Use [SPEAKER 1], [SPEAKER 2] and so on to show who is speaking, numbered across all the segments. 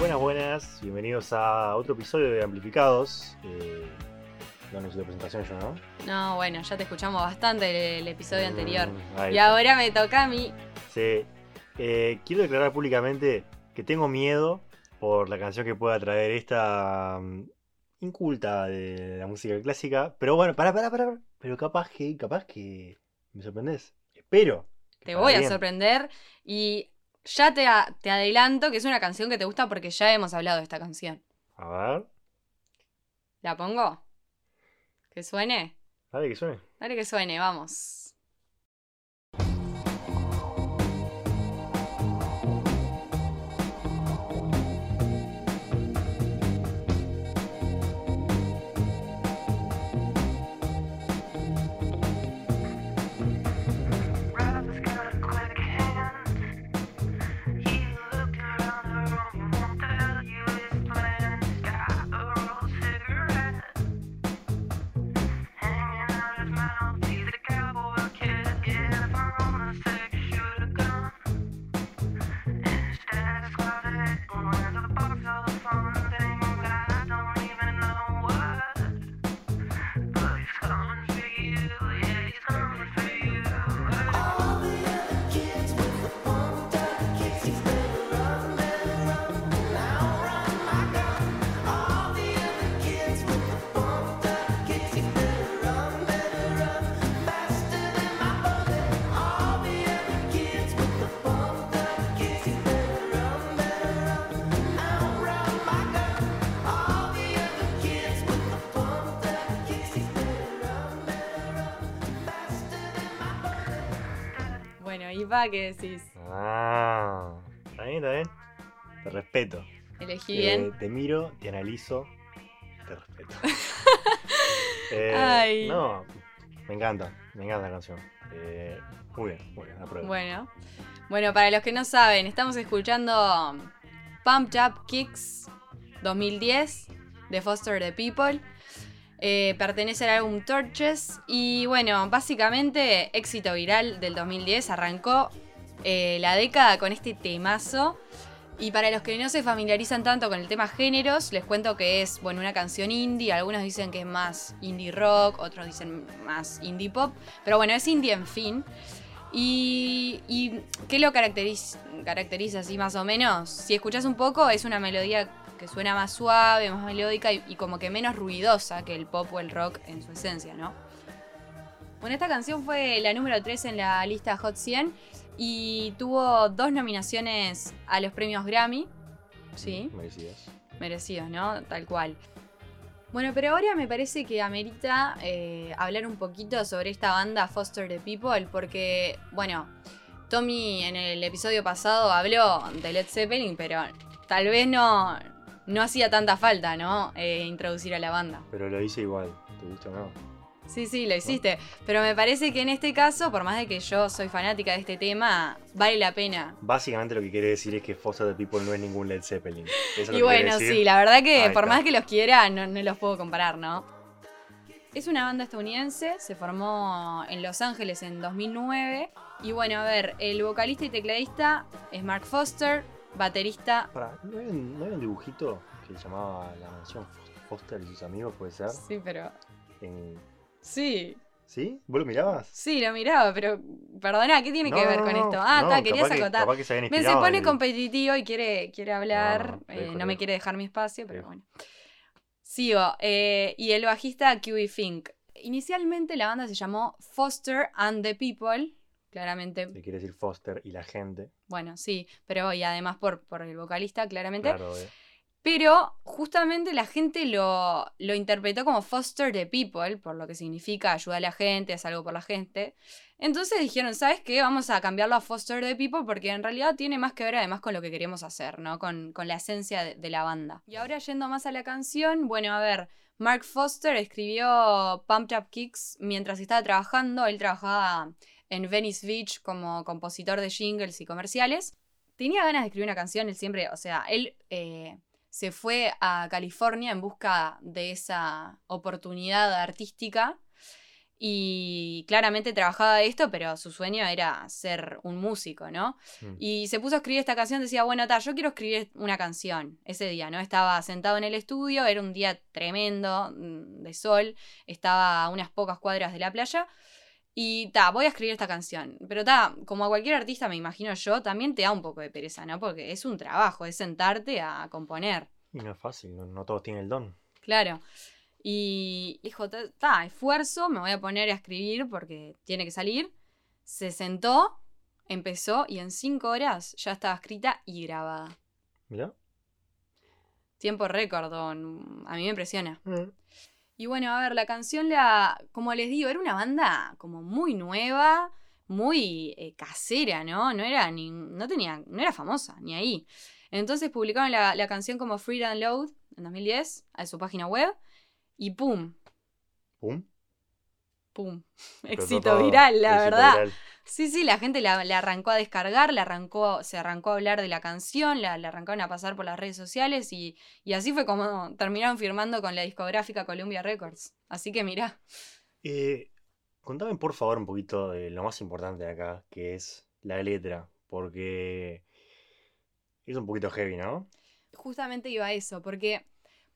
[SPEAKER 1] Buenas, buenas, bienvenidos a otro episodio de Amplificados. Eh, no necesito presentación yo, ¿no?
[SPEAKER 2] No, bueno, ya te escuchamos bastante el, el episodio anterior.
[SPEAKER 1] Mm, ahí
[SPEAKER 2] Y ahora me toca a mí.
[SPEAKER 1] Sí. Eh, quiero declarar públicamente que tengo miedo por la canción que pueda traer esta mm, inculta de la música clásica. Pero bueno, pará, pará, pará. Pero capaz que, capaz que me sorprendés. Espero.
[SPEAKER 2] Te voy a sorprender y ya te, a- te adelanto que es una canción que te gusta porque ya hemos hablado de esta canción.
[SPEAKER 1] A ver,
[SPEAKER 2] ¿La pongo? ¿Que suene?
[SPEAKER 1] dale que suene.
[SPEAKER 2] Dale que suene, vamos. Bueno, ¿y va qué decís?
[SPEAKER 1] Ah, está bien, está bien. Te respeto.
[SPEAKER 2] Elegí
[SPEAKER 1] Eh,
[SPEAKER 2] bien.
[SPEAKER 1] te miro, te analizo, te respeto. Eh,
[SPEAKER 2] Ay.
[SPEAKER 1] No, me encanta, me encanta la canción. Eh, muy bien, muy bien, apruebo.
[SPEAKER 2] Bueno. Bueno, para los que no saben, estamos escuchando Pumped Up Kicks 2010 de Foster the People. Eh, pertenece al álbum Torches. Y bueno, básicamente éxito viral del 2010. Arrancó eh, la década con este temazo. Y para los que no se familiarizan tanto con el tema géneros, les cuento que es bueno, una canción indie. Algunos dicen que es más indie rock, otros dicen más indie pop. Pero bueno, es indie en fin. Y, y ¿qué lo caracteriza, caracteriza así más o menos? Si escuchás un poco, es una melodía que suena más suave, más melódica y, y como que menos ruidosa que el pop o el rock en su esencia, ¿no? Bueno, esta canción fue la número 3 en la lista Hot 100 y tuvo dos nominaciones a los premios Grammy. Sí
[SPEAKER 1] Merecidas.
[SPEAKER 2] merecidos, ¿no? Tal cual. Bueno, pero ahora me parece que amerita eh, hablar un poquito sobre esta banda Foster the People, porque, bueno, Tommy en el episodio pasado habló de Led Zeppelin, pero tal vez no, no hacía tanta falta, ¿no? Eh, introducir a la banda.
[SPEAKER 1] Pero lo hice igual, ¿te gusta o no?
[SPEAKER 2] Sí, sí, lo hiciste. Pero me parece que en este caso, por más de que yo soy fanática de este tema, vale la pena.
[SPEAKER 1] Básicamente lo que quiere decir es que Foster the People no es ningún Led Zeppelin. Eso
[SPEAKER 2] Y bueno, sí, la verdad que
[SPEAKER 1] Ahí
[SPEAKER 2] por
[SPEAKER 1] está.
[SPEAKER 2] más que los quiera, no, no los puedo comparar, ¿no? Es una banda estadounidense, se formó en Los Ángeles en 2009. Y bueno, a ver, el vocalista y tecladista es Mark Foster, baterista.
[SPEAKER 1] Pará, ¿no había, un, no había un dibujito que llamaba La Mansión Foster y sus amigos, puede ser?
[SPEAKER 2] Sí, pero.
[SPEAKER 1] En-
[SPEAKER 2] Sí,
[SPEAKER 1] ¿Sí? ¿Vos lo mirabas?
[SPEAKER 2] sí, lo miraba, pero. Perdona, ¿qué tiene que ver con esto? Ah,
[SPEAKER 1] no,
[SPEAKER 2] está, querías
[SPEAKER 1] que-
[SPEAKER 2] acotar.
[SPEAKER 1] que se
[SPEAKER 2] Me se pone competitivo y quiere, quiere hablar,
[SPEAKER 1] No,
[SPEAKER 2] eh, no me quiere dejar mi espacio, pero bueno. Sigo. eh, y el bajista QB Fink. Inicialmente la banda se llamó Foster and the People. Claramente,
[SPEAKER 1] Le quiere decir Foster y la gente.
[SPEAKER 2] Bueno, sí, pero y además por, por el vocalista, claramente.
[SPEAKER 1] Claro, eh.
[SPEAKER 2] Pero justamente la gente lo, lo interpretó como Foster the People, por lo que significa ayuda a la gente, es algo por la gente. Entonces dijeron, ¿sabes qué? Vamos a cambiarlo a Foster the People porque en realidad tiene más que ver además con lo que queremos hacer, ¿no? Con, con la esencia de, de la banda. Y ahora yendo más a la canción, bueno, a ver, Mark Foster escribió Pumped Up Kicks mientras estaba trabajando. Él trabajaba en Venice Beach como compositor de jingles y comerciales. Tenía ganas de escribir una canción, él siempre, o sea, él eh, se fue a California en busca de esa oportunidad artística Y claramente trabajaba de esto, pero su sueño era ser un músico, ¿no?
[SPEAKER 1] Mm.
[SPEAKER 2] Y se puso a escribir esta canción, decía, bueno, ta, yo quiero escribir una canción ese día, ¿no? Estaba sentado en el estudio, era un día tremendo mm, de sol, estaba a unas pocas cuadras de la playa. Y ta, voy a escribir esta canción. Pero ta, como a cualquier artista, me imagino yo, también te da un poco de pereza, ¿no? Porque es un trabajo, es sentarte a componer.
[SPEAKER 1] Y no es fácil, no, no todos tienen el don.
[SPEAKER 2] Claro. Y dijo, ta, esfuerzo, me voy a poner a escribir porque tiene que salir. Se sentó, empezó y en cinco horas ya estaba escrita y grabada.
[SPEAKER 1] Mirá.
[SPEAKER 2] Tiempo récord, don- a mí me impresiona.
[SPEAKER 1] Mm.
[SPEAKER 2] Y bueno, a ver, la canción, la, como les digo, era una banda como muy nueva, muy eh, casera, ¿no? No era ni, no tenía, no era famosa, ni ahí. Entonces publicaron la, la canción como Free Download en 2010 a su página web y ¡pum!
[SPEAKER 1] Pum.
[SPEAKER 2] ¡Pum! Éxito viral, la
[SPEAKER 1] Éxito
[SPEAKER 2] verdad.
[SPEAKER 1] viral.
[SPEAKER 2] Sí, sí, la gente la, la arrancó a descargar, la arrancó, se arrancó a hablar de la canción, la, la arrancaron a pasar por las redes sociales y, y así fue como terminaron firmando con la discográfica Columbia Records. Así que mirá.
[SPEAKER 1] Eh, contame por favor un poquito de lo más importante de acá, que es la letra, porque es un poquito heavy, ¿no?
[SPEAKER 2] Justamente iba a eso, porque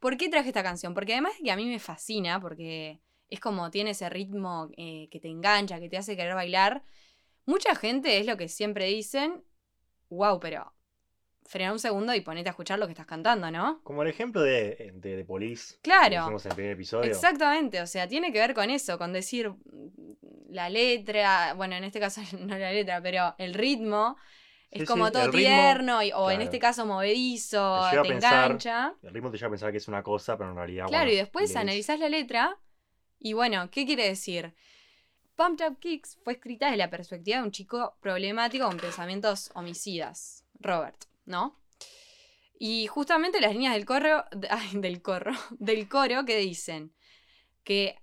[SPEAKER 2] ¿por qué traje esta canción? Porque además de que a mí me fascina, porque es como tiene ese ritmo eh, que te engancha, que te hace querer bailar, mucha gente es lo que siempre dicen, wow, pero frena un segundo y ponete a escuchar lo que estás cantando, ¿no?
[SPEAKER 1] Como el ejemplo de, de, de Police, que
[SPEAKER 2] Claro.
[SPEAKER 1] dijimos en el primer episodio.
[SPEAKER 2] Exactamente, o sea, tiene que ver con eso, con decir mm, la letra, bueno, en este caso no la letra, pero el ritmo es
[SPEAKER 1] Sí,
[SPEAKER 2] como
[SPEAKER 1] sí,
[SPEAKER 2] todo
[SPEAKER 1] ritmo,
[SPEAKER 2] tierno, y- o en
[SPEAKER 1] claro.
[SPEAKER 2] este caso movedizo,
[SPEAKER 1] Te pensar,
[SPEAKER 2] engancha.
[SPEAKER 1] El ritmo te lleva a pensar que es una cosa, pero en realidad.
[SPEAKER 2] Claro,
[SPEAKER 1] bueno,
[SPEAKER 2] y después analizás la letra y bueno, ¿qué quiere decir? Pumped Up Kicks fue escrita desde la perspectiva de un chico problemático con pensamientos homicidas, Robert, ¿no? Y justamente las líneas del coro, del coro, del coro que dicen que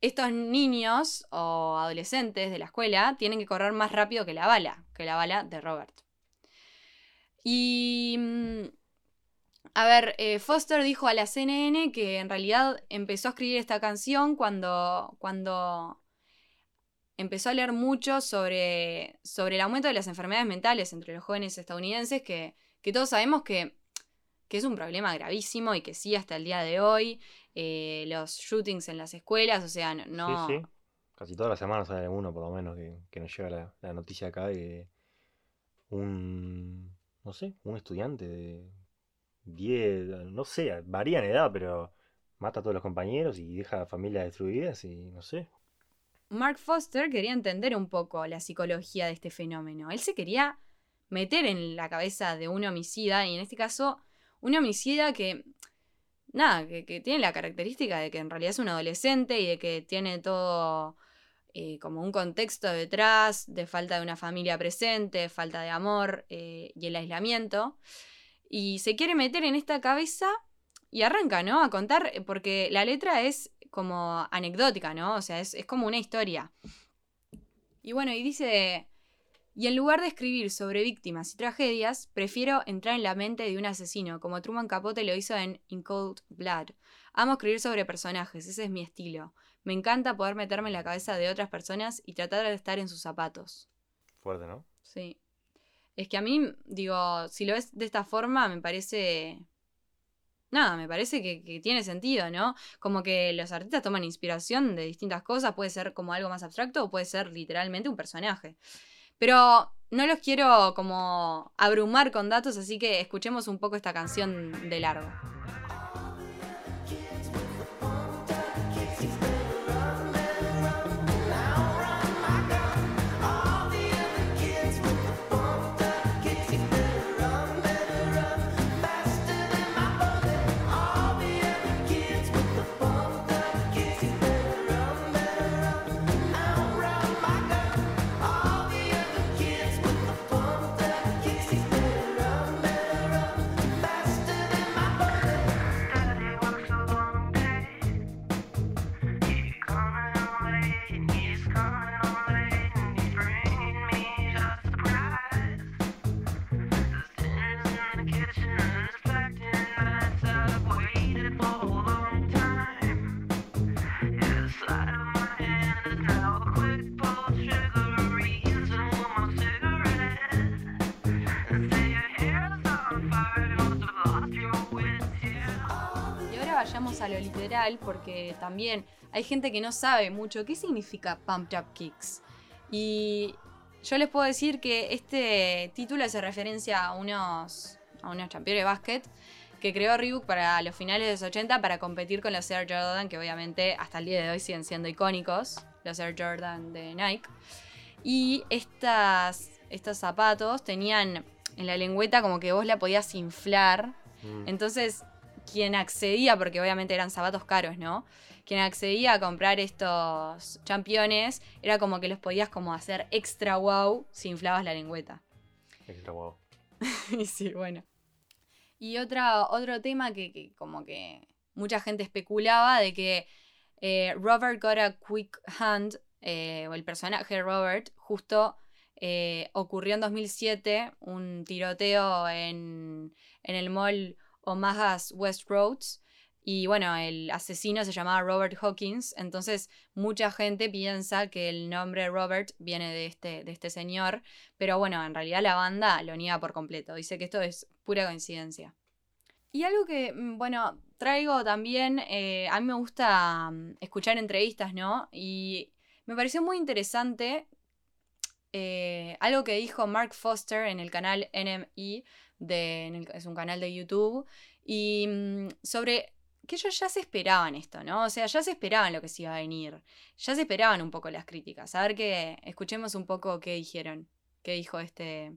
[SPEAKER 2] estos niños o adolescentes de la escuela tienen que correr más rápido que la bala, que la bala de Robert. Y mm, a ver, eh, Foster dijo a la CNN que en realidad empezó a escribir esta canción cuando, cuando empezó a leer mucho sobre, sobre el aumento de las enfermedades mentales entre los jóvenes estadounidenses, que, que todos sabemos que, que es un problema gravísimo y que sí hasta el día de hoy, eh, los shootings en las escuelas, o sea, no...
[SPEAKER 1] Sí, sí. Casi todas las semanas sale uno, por lo menos, que, que nos llega la, la noticia acá de un, no sé, un estudiante de 10, no sé, varía en edad, pero mata a todos los compañeros y deja familias destruidas y no sé.
[SPEAKER 2] Mark Foster quería entender un poco la psicología de este fenómeno. Él se quería meter en la cabeza de un homicida, y en este caso, un homicida que, nada, que, que tiene la característica de que en realidad es un adolescente y de que tiene todo eh, como un contexto detrás, de falta de una familia presente, falta de amor eh, y el aislamiento. Y se quiere meter en esta cabeza y arranca, ¿no? A contar, eh, porque la letra es como anecdótica, ¿no? O sea, es, es como una historia. Y bueno, y dice, y en lugar de escribir sobre víctimas y tragedias, prefiero entrar en la mente de un asesino, como Truman Capote lo hizo en In Cold Blood. Amo escribir sobre personajes, ese es mi estilo. Me encanta poder meterme en la cabeza de otras personas y tratar de estar en sus zapatos.
[SPEAKER 1] Fuerte, ¿no?
[SPEAKER 2] Sí. Es que a mí, digo, si lo ves de esta forma, me parece. Nada, me parece que, tiene sentido, ¿no? Como que los artistas toman inspiración de distintas cosas, puede ser como algo más abstracto o puede ser literalmente un personaje. Pero no los quiero como abrumar con datos, así que escuchemos un poco esta canción de largo. Vayamos a lo literal, porque también hay gente que no sabe mucho qué significa Pump Up Kicks. Y yo les puedo decir que este título hace referencia a unos, a unos campeones de básquet que creó Reebok para los finales de los 80 para competir con los Air Jordan, que obviamente hasta el día de hoy siguen siendo icónicos, los Air Jordan de Nike. Y estas, estos zapatos tenían en la lengüeta como que vos la podías inflar.
[SPEAKER 1] Mm.
[SPEAKER 2] Entonces, quien accedía, porque obviamente eran zapatos caros, ¿no? Quien accedía a comprar estos championes era como que los podías como hacer extra wow si inflabas la lengüeta.
[SPEAKER 1] Extra guau.
[SPEAKER 2] Y sí, bueno. Y otra, otro tema que, que como que mucha gente especulaba de que eh, Robert got a quick hand, eh, o el personaje de Robert, justo eh, ocurrió en 2007 un tiroteo en, en el mall Omaha's West Roads. Y bueno, el asesino se llamaba Robert Hawkins, entonces mucha gente piensa que el nombre Robert viene de este, de este señor, pero bueno, en realidad la banda lo niega por completo, dice que esto es pura coincidencia. Y algo que, mm, bueno, traigo también, eh, a mí me gusta mm, escuchar entrevistas, ¿no? Y me pareció muy interesante eh, algo que dijo Mark Foster en el canal NME, de, en el- es un canal de YouTube, y mm, sobre que ellos ya se esperaban esto, ¿no? O sea, ya se esperaban lo que se iba a venir, ya se esperaban un poco las críticas. A ver que escuchemos un poco qué dijeron, qué dijo este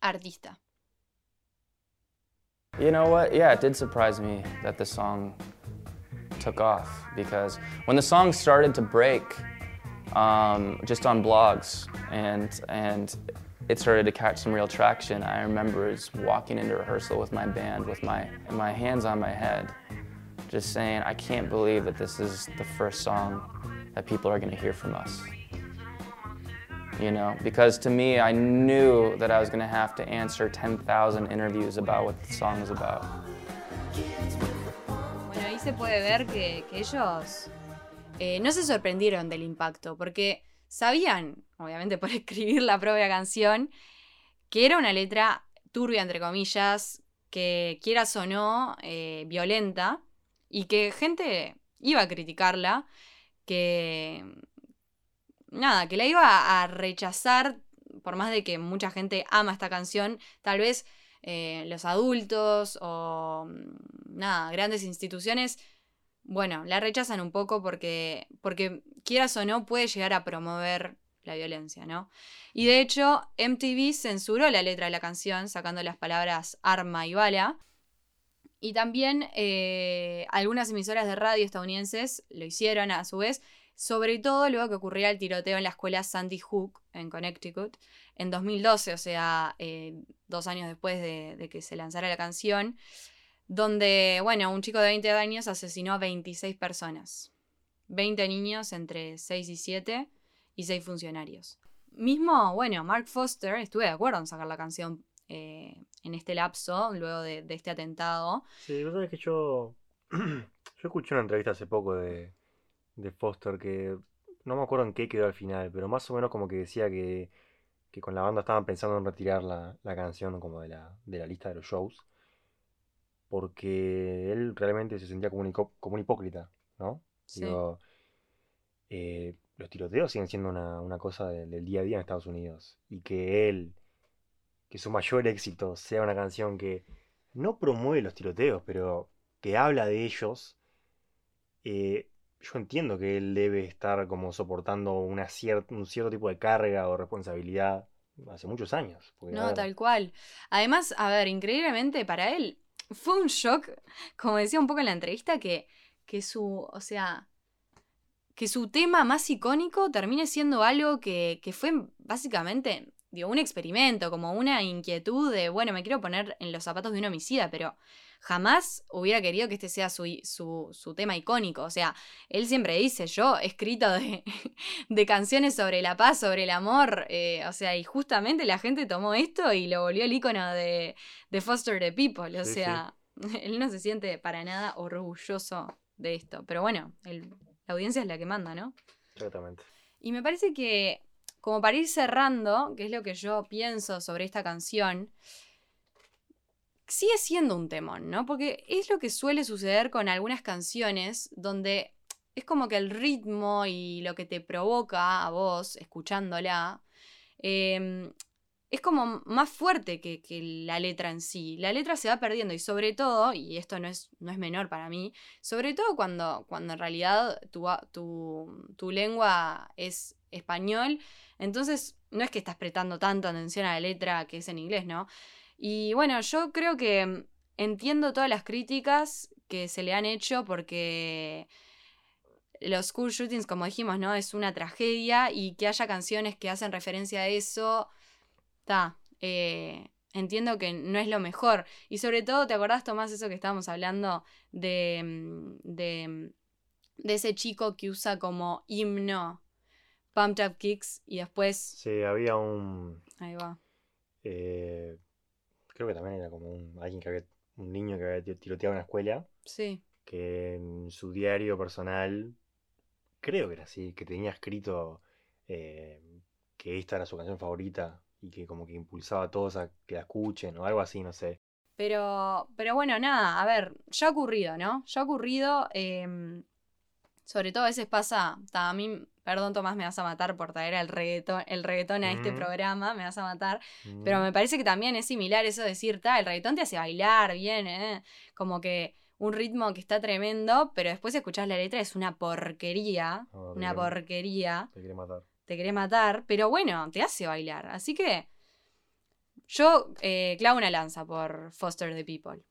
[SPEAKER 2] artista.
[SPEAKER 3] You know what? Yeah, it did surprise me that the song took off because when the song started to break, um, just on blogs and and it started to catch some real traction. I remember walking into rehearsal with my band with my my hands on my head, just saying, I can't believe that this is the first song that people are going to hear from us. You know, because to me, I knew that I was going to have to answer 10,000 interviews about what the song is about.
[SPEAKER 2] Bueno, ahí se puede ver que, que ellos eh, no se sorprendieron del impacto, porque sabían, obviamente por escribir la propia canción, que era una letra turbia, entre comillas, que quieras o no, eh, violenta, y que gente iba a criticarla, que nada, que la iba a rechazar, por más de que mucha gente ama esta canción, tal vez eh, los adultos o mm, nada, grandes instituciones, bueno, la rechazan un poco porque, porque quieras o no puede llegar a promover la violencia, ¿no? Y de hecho, MTV censuró la letra de la canción, sacando las palabras arma y bala. Y también eh, algunas emisoras de radio estadounidenses lo hicieron a su vez, sobre todo luego que ocurría el tiroteo en la escuela Sandy Hook en Connecticut en 2012, o sea, eh, dos años después de, de que se lanzara la canción, donde, bueno, un chico de 20 años asesinó a 26 personas. 20 niños entre 6 y 7 y 6 funcionarios. Mismo, bueno, Mark Foster, estuve de acuerdo en sacar la canción eh, en este lapso, luego de, de este atentado.
[SPEAKER 1] Sí, vos sabés que yo. yo escuché una entrevista hace poco de, de Foster que. No me acuerdo en qué quedó al final, pero más o menos como que decía que, que con la banda estaban pensando en retirar la, la canción como de la, de la lista de los shows. Porque él realmente se sentía como un, como un hipócrita, ¿no?
[SPEAKER 2] Sí.
[SPEAKER 1] Digo, eh, los tiroteos siguen siendo una, una cosa del, del día a día en Estados Unidos. Y que él, que su mayor éxito sea una canción que no promueve los tiroteos, pero que habla de ellos, eh, yo entiendo que él debe estar como soportando una un cierto tipo de carga o responsabilidad hace muchos años.
[SPEAKER 2] No,
[SPEAKER 1] ver,
[SPEAKER 2] tal cual. Además, a ver, increíblemente para él fue un shock, como decía un poco en la entrevista, que, que su, o sea, que su tema más icónico termine siendo algo que, que fue básicamente, digo, un experimento, como una inquietud de, bueno, me quiero poner en los zapatos de un homicida, pero jamás hubiera querido que este sea su, su, su tema icónico. O sea, él siempre dice, yo he escrito de, de canciones sobre la paz, sobre el amor, eh, o sea, y justamente la gente tomó esto y lo volvió el icono de, de Foster the People, o
[SPEAKER 1] Sí, sí.
[SPEAKER 2] sea, él no se siente para nada orgulloso de esto, pero bueno, el- la audiencia es la que manda, ¿no?
[SPEAKER 1] Exactamente.
[SPEAKER 2] Y me parece que, como para ir cerrando, que es lo que yo pienso sobre esta canción, sigue siendo un temón, ¿no? Porque es lo que suele suceder con algunas canciones donde es como que el ritmo y lo que te provoca a vos escuchándola eh, es como más fuerte que, que la letra en sí. La letra se va perdiendo y sobre todo, y esto no es, no es menor para mí, sobre todo cuando, cuando en realidad tu, tu, tu lengua es español, entonces no es que estás prestando tanto atención a la letra que es en inglés, ¿no? Y bueno, yo creo que entiendo todas las críticas que se le han hecho porque los school shootings, como dijimos, ¿no? Es una tragedia y que haya canciones que hacen referencia a eso, está. entiendo que no es lo mejor. Y sobre todo, ¿te acordás, Tomás, eso que estábamos hablando de, mm, de, mm, de ese chico que usa como himno Pumped Up Kicks y después...
[SPEAKER 1] Sí, había un.
[SPEAKER 2] Ahí va.
[SPEAKER 1] eh, creo que también era como un, alguien que había, un niño que había ti- tiroteado en una escuela,
[SPEAKER 2] Sí.
[SPEAKER 1] que en su diario personal, creo que era así, que tenía escrito eh, que esta era su canción favorita y que como que impulsaba a todos a que la escuchen o algo así, no sé.
[SPEAKER 2] Pero, pero bueno, nada, a ver, ya ha ocurrido, ¿no? Ya ha ocurrido. em, sobre todo a veces pasa. a mí, perdón, Tomás, me vas a matar por traer el reggaetón, el reggaetón a este
[SPEAKER 1] Mm.
[SPEAKER 2] programa, me vas a matar.
[SPEAKER 1] Mm,
[SPEAKER 2] Pero me parece que también es similar eso de decir, ta, el reggaetón te hace bailar bien, ¿eh? Como que un ritmo que está tremendo, pero después escuchás la letra, es una porquería. Una porquería.
[SPEAKER 1] Te quiere matar.
[SPEAKER 2] Te querés matar, pero bueno, te hace bailar. Así que yo eh, clavo una lanza por Foster the People.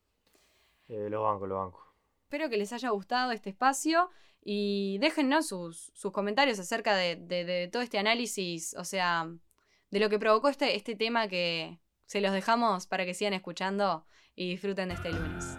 [SPEAKER 1] Eh, los bancos, los bancos.
[SPEAKER 2] Espero que les haya gustado este espacio y déjennos sus, sus comentarios acerca de, de- de todo este análisis, o sea, de lo que provocó este, este tema que se los dejamos para que sigan escuchando y disfruten de este lunes.